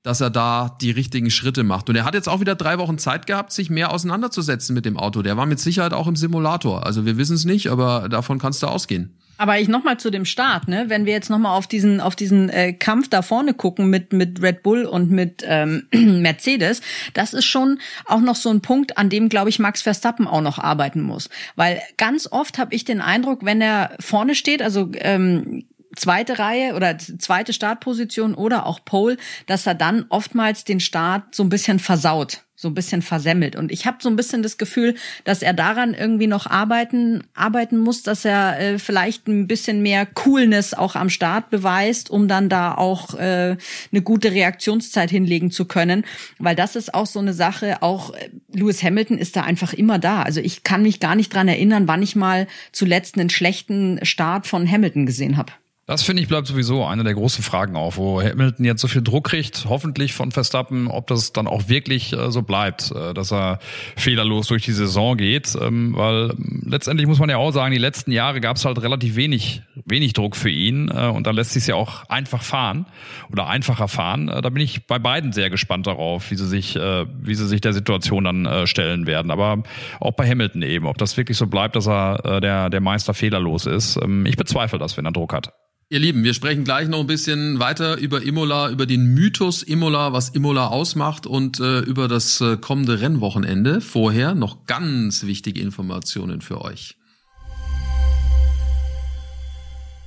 dass er da die richtigen Schritte macht. Und er hat jetzt auch wieder drei Wochen Zeit gehabt, sich mehr auseinanderzusetzen mit dem Auto. Der war mit Sicherheit auch im Simulator. Also wir wissen es nicht, aber davon kannst du ausgehen.
Aber ich noch mal zu dem Start, ne? Wenn wir jetzt noch mal auf diesen auf diesen äh, Kampf da vorne gucken mit mit Red Bull und mit ähm, <clears throat> Mercedes, das ist schon auch noch so ein Punkt, an dem glaube ich Max Verstappen auch noch arbeiten muss, weil ganz oft habe ich den Eindruck, wenn er vorne steht, also ähm, zweite Reihe oder zweite Startposition oder auch Pole, dass er dann oftmals den Start so ein bisschen versaut, so ein bisschen versemmelt. Und ich habe so ein bisschen das Gefühl, dass er daran irgendwie noch arbeiten, arbeiten muss, dass er äh, vielleicht ein bisschen mehr Coolness auch am Start beweist, um dann da auch äh, eine gute Reaktionszeit hinlegen zu können. Weil das ist auch so eine Sache, auch äh, Lewis Hamilton ist da einfach immer da. Also ich kann mich gar nicht dran erinnern, wann ich mal zuletzt einen schlechten Start von Hamilton gesehen habe.
Das finde ich bleibt sowieso eine der großen Fragen auf, wo Hamilton jetzt so viel Druck kriegt, hoffentlich von Verstappen, ob das dann auch wirklich äh, so bleibt, äh, dass er fehlerlos durch die Saison geht, ähm, weil letztendlich muss man ja auch sagen, die letzten Jahre gab es halt relativ wenig, wenig Druck für ihn äh, und da lässt sich ja auch einfach fahren oder einfacher fahren. Äh, da bin ich bei beiden sehr gespannt darauf, wie sie sich, äh, wie sie sich der Situation dann stellen werden. Aber auch bei Hamilton eben, ob das wirklich so bleibt, dass er der der Meister fehlerlos ist. Ähm, ich bezweifle das, wenn er Druck hat.
Ihr Lieben, wir sprechen gleich noch ein bisschen weiter über Imola, über den Mythos Imola, was Imola ausmacht und äh, über das äh, kommende Rennwochenende. Vorher noch ganz wichtige Informationen für euch.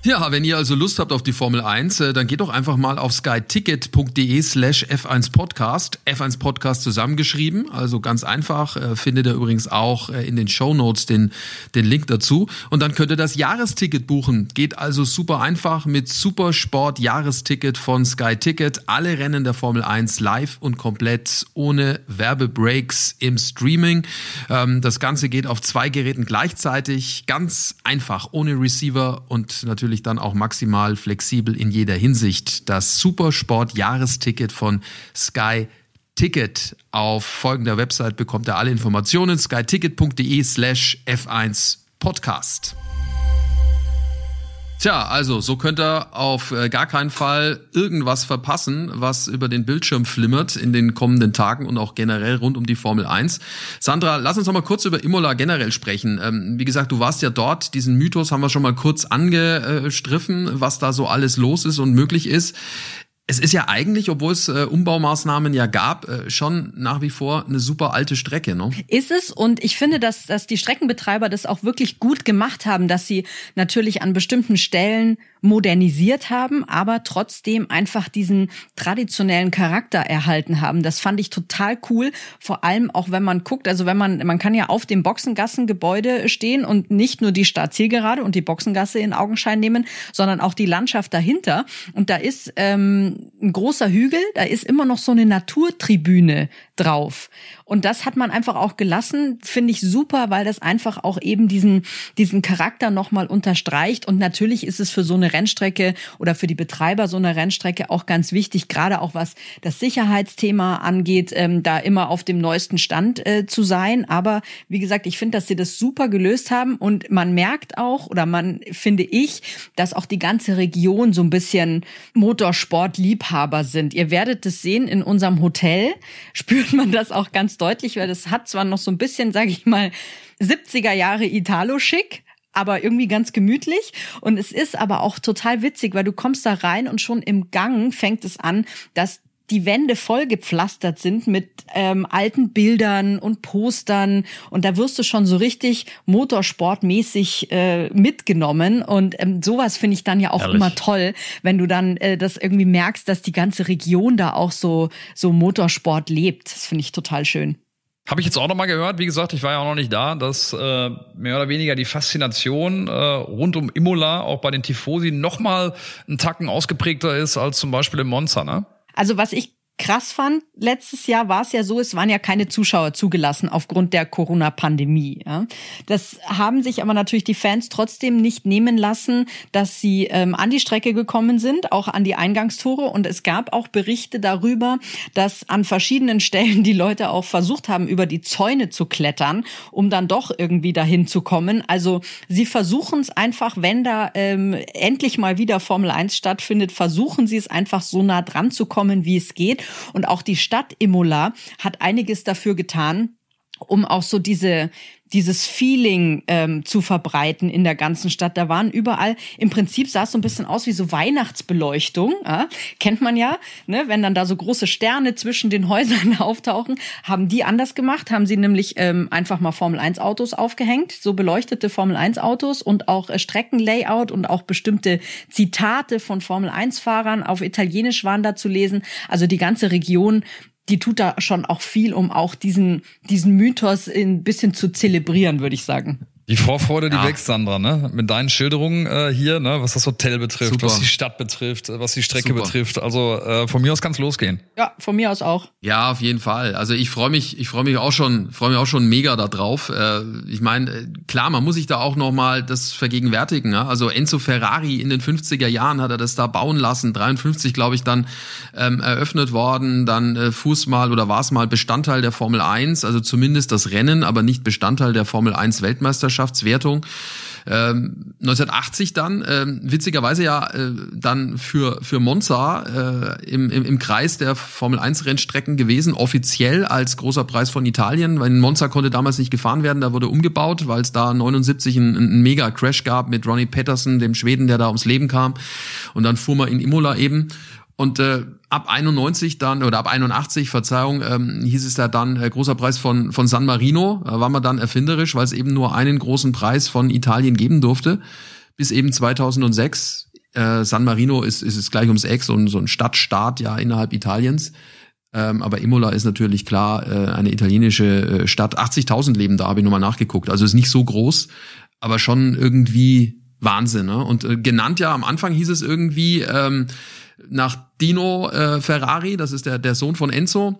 Ja, wenn ihr also Lust habt auf die Formel 1, äh, dann geht doch einfach mal auf skyticket.de slash F1 Podcast. F1 Podcast zusammengeschrieben, also ganz einfach. Äh, findet ihr übrigens auch äh, in den Show Notes den, den Link dazu. Und dann könnt ihr das Jahresticket buchen. Geht also super einfach mit Supersport Jahresticket von Sky Ticket. Alle Rennen der Formel 1 live und komplett ohne Werbebreaks im Streaming. Ähm, das Ganze geht auf zwei Geräten gleichzeitig. Ganz einfach, ohne Receiver und natürlich natürlich dann auch maximal flexibel in jeder Hinsicht. Das Supersport-Jahresticket von Sky Ticket. Auf folgender Website bekommt ihr alle Informationen skyticket.de slash F1 Podcast. Tja, also so könnt ihr auf äh, gar keinen Fall irgendwas verpassen, was über den Bildschirm flimmert in den kommenden Tagen und auch generell rund um die Formel 1. Sandra, lass uns noch mal kurz über Imola generell sprechen. Ähm, wie gesagt, du warst ja dort, diesen Mythos haben wir schon mal kurz angestriffen, was da so alles los ist und möglich ist. Es ist ja eigentlich, obwohl es äh, Umbaumaßnahmen ja gab, äh, schon nach wie vor eine super alte Strecke, ne?
Ist es und ich finde, dass, dass die Streckenbetreiber das auch wirklich gut gemacht haben, dass sie natürlich an bestimmten Stellen modernisiert haben, aber trotzdem einfach diesen traditionellen Charakter erhalten haben. Das fand ich total cool. Vor allem auch, wenn man guckt, also wenn man, man kann ja auf dem Boxengassengebäude stehen und nicht nur die Startzielgerade und die Boxengasse in Augenschein nehmen, sondern auch die Landschaft dahinter. Und da ist ähm, ein großer Hügel, da ist immer noch so eine Naturtribüne drauf. Und das hat man einfach auch gelassen, finde ich super, weil das einfach auch eben diesen, diesen Charakter nochmal unterstreicht. Und natürlich ist es für so eine Rennstrecke oder für die Betreiber so einer Rennstrecke auch ganz wichtig, gerade auch was das Sicherheitsthema angeht, ähm, da immer auf dem neuesten Stand äh, zu sein. Aber wie gesagt, ich finde, dass sie das super gelöst haben und man merkt auch, oder man finde ich, dass auch die ganze Region so ein bisschen Motorsportliebhaber sind. Ihr werdet es sehen in unserem Hotel, spürt man das auch ganz deutlich, weil das hat zwar noch so ein bisschen, sage ich mal, 70er Jahre Italo-Schick, aber irgendwie ganz gemütlich. Und es ist aber auch total witzig, weil du kommst da rein und schon im Gang fängt es an, dass die Wände voll gepflastert sind mit ähm, alten Bildern und Postern und da wirst du schon so richtig motorsportmäßig äh, mitgenommen und ähm, sowas finde ich dann ja auch Herrlich. immer toll, wenn du dann äh, das irgendwie merkst, dass die ganze Region da auch so so Motorsport lebt. Das finde ich total schön.
Habe ich jetzt auch noch mal gehört, wie gesagt, ich war ja auch noch nicht da, dass äh, mehr oder weniger die Faszination äh, rund um Imola auch bei den Tifosi noch mal einen Tacken ausgeprägter ist als zum Beispiel im Monza, ne?
Also was ich krass fand, letztes Jahr war es ja so, es waren ja keine Zuschauer zugelassen aufgrund der Corona-Pandemie. Ja. Das haben sich aber natürlich die Fans trotzdem nicht nehmen lassen, dass sie ähm, an die Strecke gekommen sind, auch an die Eingangstore. Und es gab auch Berichte darüber, dass an verschiedenen Stellen die Leute auch versucht haben, über die Zäune zu klettern, um dann doch irgendwie dahin zu kommen. Also sie versuchen es einfach, wenn da ähm, endlich mal wieder Formel 1 stattfindet, versuchen sie es einfach so nah dran zu kommen, wie es geht. Und auch die Stadt Imola hat einiges dafür getan, um auch so diese dieses Feeling ähm, zu verbreiten in der ganzen Stadt. Da waren überall, im Prinzip sah es so ein bisschen aus wie so Weihnachtsbeleuchtung. Ja? Kennt man ja, ne? wenn dann da so große Sterne zwischen den Häusern <laughs> auftauchen. Haben die anders gemacht, haben sie nämlich ähm, einfach mal Formel-1-Autos aufgehängt, so beleuchtete Formel-1-Autos und auch äh, Streckenlayout und auch bestimmte Zitate von Formel-1-Fahrern auf Italienisch waren da zu lesen. Also die ganze Region die tut da schon auch viel, um auch diesen, diesen Mythos ein bisschen zu zelebrieren, würde ich sagen.
Die Vorfreude, die ja. wächst, Sandra, ne? Mit deinen Schilderungen äh, hier, ne? was das Hotel betrifft, Super. was die Stadt betrifft, äh, was die Strecke Super. betrifft. Also äh, von mir aus kann es losgehen.
Ja, von mir aus auch.
Ja, auf jeden Fall. Also ich freue mich, ich freue mich auch schon, freue mich auch schon mega da drauf. Äh, ich meine, äh, klar, man muss sich da auch noch mal das vergegenwärtigen. Ja? Also Enzo Ferrari in den 50er Jahren hat er das da bauen lassen, 53 glaube ich dann ähm, eröffnet worden. Dann äh, Fußmal oder war es mal Bestandteil der Formel 1, also zumindest das Rennen, aber nicht Bestandteil der Formel 1 Weltmeisterschaft. Meisterschaftswertung. Ähm, 1980 dann, ähm, witzigerweise ja äh, dann für, für Monza äh, im, im, im Kreis der Formel 1 Rennstrecken gewesen, offiziell als großer Preis von Italien, in Monza konnte damals nicht gefahren werden, da wurde umgebaut, weil es da 79 einen, einen Mega-Crash gab mit Ronnie Patterson, dem Schweden, der da ums Leben kam. Und dann fuhr man in Imola eben. Und äh, ab 91 dann oder ab 81 Verzeihung ähm, hieß es da dann äh, großer Preis von von San Marino da war man dann erfinderisch weil es eben nur einen großen Preis von Italien geben durfte bis eben 2006 äh, San Marino ist ist es gleich ums Eck so ein so ein Stadtstaat ja innerhalb Italiens. Ähm, aber Imola ist natürlich klar äh, eine italienische äh, Stadt. 80.000 leben da habe ich nochmal nachgeguckt. Also ist nicht so groß aber schon irgendwie Wahnsinn ne? und äh, genannt ja am Anfang hieß es irgendwie ähm, nach Dino äh, Ferrari, das ist der, der Sohn von Enzo.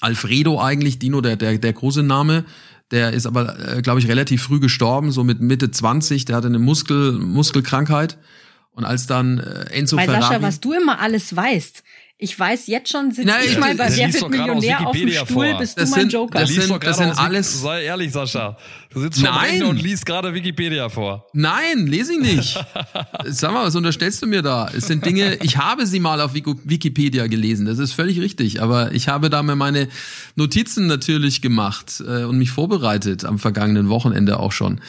Alfredo eigentlich, Dino, der, der, der große Name. Der ist aber, äh, glaube ich, relativ früh gestorben, so mit Mitte 20. Der hatte eine Muskel, Muskelkrankheit. Und als dann äh, Enzo
Weil
Ferrari...
Sascha, was du immer alles weißt. Ich weiß jetzt schon, sitze
Nein,
ich mal bei
das
Wer wird Millionär auf dem Stuhl,
vor.
bist
Das
du mein
sind-
Joker.
das
Lies
sind- das sind alles-
Sei ehrlich, Sascha. Du sitzt
Nein.
Und liest gerade Wikipedia vor.
Nein, lese ich nicht. <laughs> Sag mal, was unterstellst du mir da? Es sind Dinge, ich habe sie mal auf Wiki- Wikipedia gelesen, das ist völlig richtig, aber ich habe da mir meine Notizen natürlich gemacht äh, und mich vorbereitet am vergangenen Wochenende auch schon.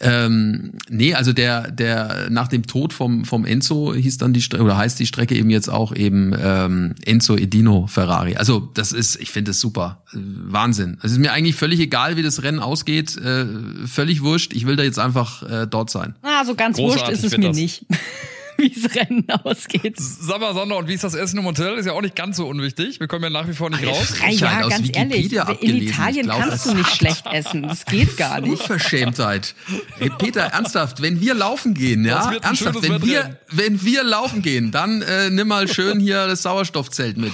Ähm, nee, also der, der nach dem Tod vom, vom Enzo hieß dann die Strecke, oder heißt die Strecke eben jetzt auch eben ähm, Enzo Edino Ferrari. Also das ist, ich finde das super. Wahnsinn. Es ist mir eigentlich völlig egal, wie das Rennen ausgeht. Äh, völlig wurscht. Ich will da jetzt einfach äh, dort sein.
Ah, so ganz wurscht
Großartig
ist es mir
das.
nicht, <laughs> wie es Rennen ausgeht.
Sag mal, Sandra, und wie ist das Essen im Hotel? Ist ja auch nicht ganz so unwichtig. Wir kommen ja nach wie vor nicht raus.
Ja, ja,
aus
ganz ehrlich,
Wikipedia
in
abgelesen.
Italien
Ich glaub,
kannst du nicht schlecht essen. Das geht gar nicht.
Unverschämtheit. Hey, Peter, ernsthaft, wenn wir laufen gehen, ja,
Das wird ein
ernsthaft, wenn wir,
Wettrennen.
wenn wir laufen gehen, dann äh, nimm mal schön hier das Sauerstoffzelt mit.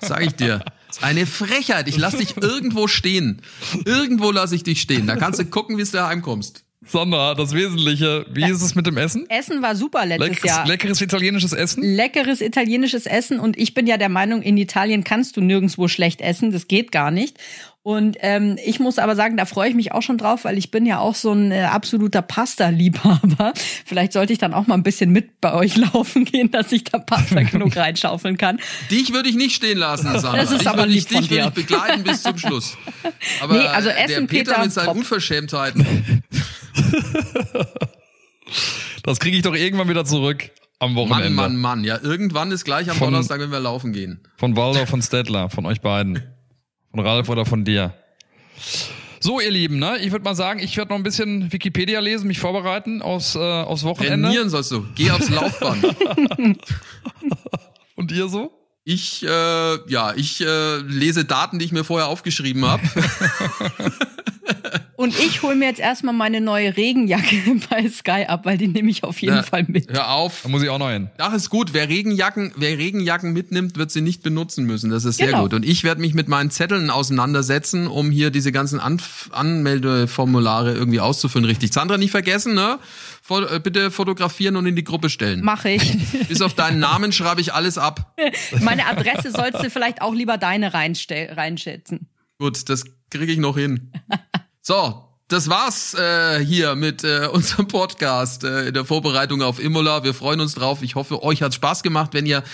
Sag ich dir. Ist eine Frechheit. Ich lass dich <laughs> irgendwo stehen. Irgendwo lass ich dich stehen. Da kannst du gucken, wie du da heimkommst.
Sandra, das Wesentliche. Wie ist es mit dem Essen?
Essen war super letztes
Leckeres,
Jahr.
leckeres italienisches Essen?
Leckeres italienisches Essen und ich bin ja der Meinung, in Italien kannst du nirgendwo schlecht essen, das geht gar nicht. Und ähm, ich muss aber sagen, da freue ich mich auch schon drauf, weil ich bin ja auch so ein äh, absoluter Pasta-Liebhaber. <laughs> Vielleicht sollte ich dann auch mal ein bisschen mit bei euch <laughs> laufen gehen, dass ich da Pasta <laughs> genug reinschaufeln kann.
Dich würde ich nicht stehen lassen, Sandra.
Das ist
dich
aber
würde ich,
von
dich würde ich begleiten bis zum Schluss. Aber
Nee, also
äh, der
Essen,
Peter,
Peter,
mit seinen
top.
Unverschämtheiten. <laughs>
Das kriege ich doch irgendwann wieder zurück am Wochenende.
Mann, Mann, Mann. Ja, irgendwann ist gleich am
Von-
Donnerstag, wenn wir laufen gehen.
Von Waldo, von Stettler, von euch beiden. Von Ralf oder von dir. So, ihr Lieben, ne? Ich würde mal sagen, ich werde noch ein bisschen Wikipedia lesen, mich vorbereiten aufs, äh, aufs Wochenende.
Trainieren sollst du. Geh aufs <laughs> Laufband.
Und ihr so?
Ich, äh, ja, ich äh, lese Daten, die ich mir vorher aufgeschrieben habe. <laughs>
Und ich hole mir jetzt erstmal meine neue Regenjacke <laughs> bei Sky ab, weil die nehme ich auf jeden
Ja,
Fall mit.
Hör auf.
Da muss ich auch noch hin.
Ach, ist gut. Wer Regenjacken, wer Regenjacken mitnimmt, wird sie nicht benutzen müssen. Das ist sehr
Genau.
gut. Und ich werde mich mit meinen Zetteln auseinandersetzen, um hier diese ganzen Anf Anmeldeformulare irgendwie auszufüllen. Richtig. Sandra, nicht vergessen, ne? Äh, bitte fotografieren und in die Gruppe stellen.
Mache ich. <laughs>
Bis auf deinen Namen schreibe ich alles ab. <laughs>
Meine Adresse sollst du vielleicht auch lieber deine reinschätzen.
Gut, das kriege ich noch hin. So, das war's äh, hier mit äh, <laughs> unserem Podcast äh, in der Vorbereitung auf Imola. Wir freuen uns drauf. Ich hoffe, euch hat's Spaß gemacht. Wenn ihr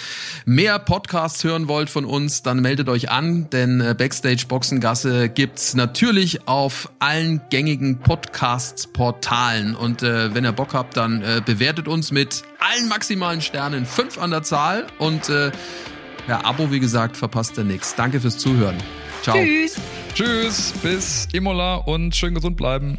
mehr Podcasts hören wollt von uns, dann meldet euch an, denn äh, Backstage Boxengasse gibt's natürlich auf allen gängigen Podcasts-Portalen. Und äh, wenn ihr Bock habt, dann äh, bewertet uns mit allen maximalen Sternen, fünf an der Zahl. Und äh, per Abo, wie gesagt, verpasst ihr nichts. Danke fürs Zuhören. Ciao.
Tschüss.
Tschüss, bis Imola und schön gesund bleiben.